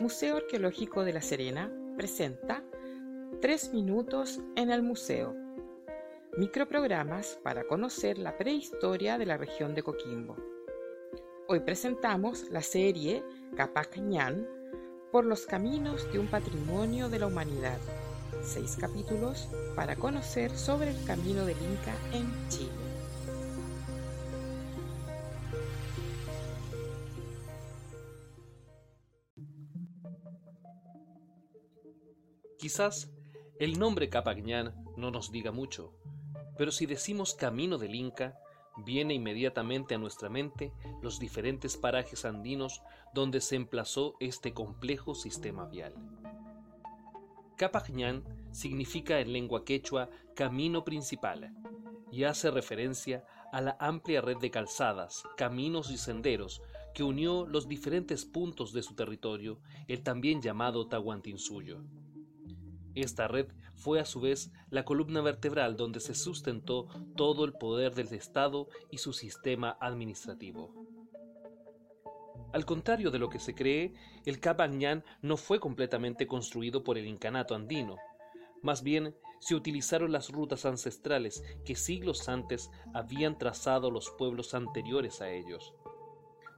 Museo Arqueológico de La Serena presenta Tres minutos en el museo. Microprogramas para conocer la prehistoria de la región de Coquimbo. Hoy presentamos la serie Capac por los caminos de un patrimonio de la humanidad. Seis capítulos para conocer sobre el camino del Inca en Chile. Quizás el nombre Capagñán no nos diga mucho, pero si decimos camino del Inca, viene inmediatamente a nuestra mente los diferentes parajes andinos donde se emplazó este complejo sistema vial. Capagñán significa en lengua quechua camino principal y hace referencia a la amplia red de calzadas, caminos y senderos que unió los diferentes puntos de su territorio, el también llamado Tahuantinsuyo. Esta red fue a su vez la columna vertebral donde se sustentó todo el poder del Estado y su sistema administrativo. Al contrario de lo que se cree, el Capañán no fue completamente construido por el incanato andino. Más bien, se utilizaron las rutas ancestrales que siglos antes habían trazado los pueblos anteriores a ellos.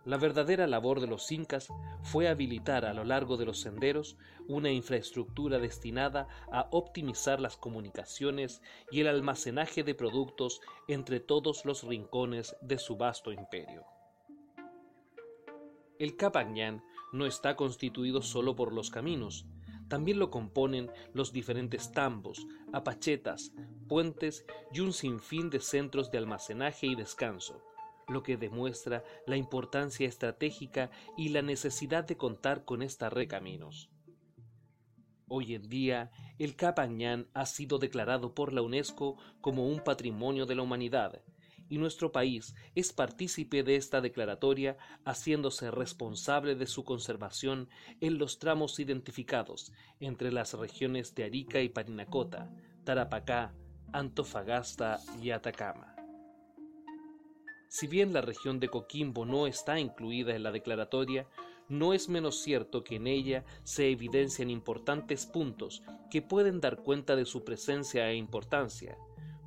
La verdadera labor de los incas fue habilitar a lo largo de los senderos una infraestructura destinada a optimizar las comunicaciones y el almacenaje de productos entre todos los rincones de su vasto imperio. El Capañán no está constituido solo por los caminos, también lo componen los diferentes tambos, apachetas, puentes y un sinfín de centros de almacenaje y descanso lo que demuestra la importancia estratégica y la necesidad de contar con esta red caminos. Hoy en día, el Capañán ha sido declarado por la UNESCO como un patrimonio de la humanidad, y nuestro país es partícipe de esta declaratoria, haciéndose responsable de su conservación en los tramos identificados entre las regiones de Arica y Parinacota, Tarapacá, Antofagasta y Atacama. Si bien la región de Coquimbo no está incluida en la declaratoria, no es menos cierto que en ella se evidencian importantes puntos que pueden dar cuenta de su presencia e importancia,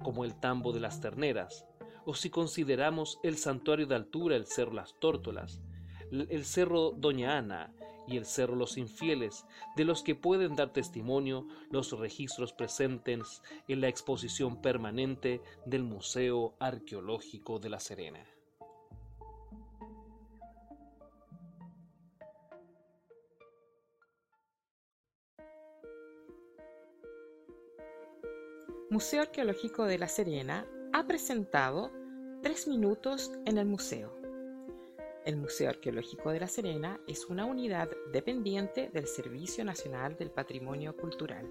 como el tambo de las terneras, o si consideramos el santuario de altura el Cerro Las Tórtolas, el Cerro Doña Ana y el Cerro Los Infieles, de los que pueden dar testimonio los registros presentes en la exposición permanente del Museo Arqueológico de La Serena. Museo Arqueológico de La Serena ha presentado Tres Minutos en el Museo. El Museo Arqueológico de La Serena es una unidad dependiente del Servicio Nacional del Patrimonio Cultural.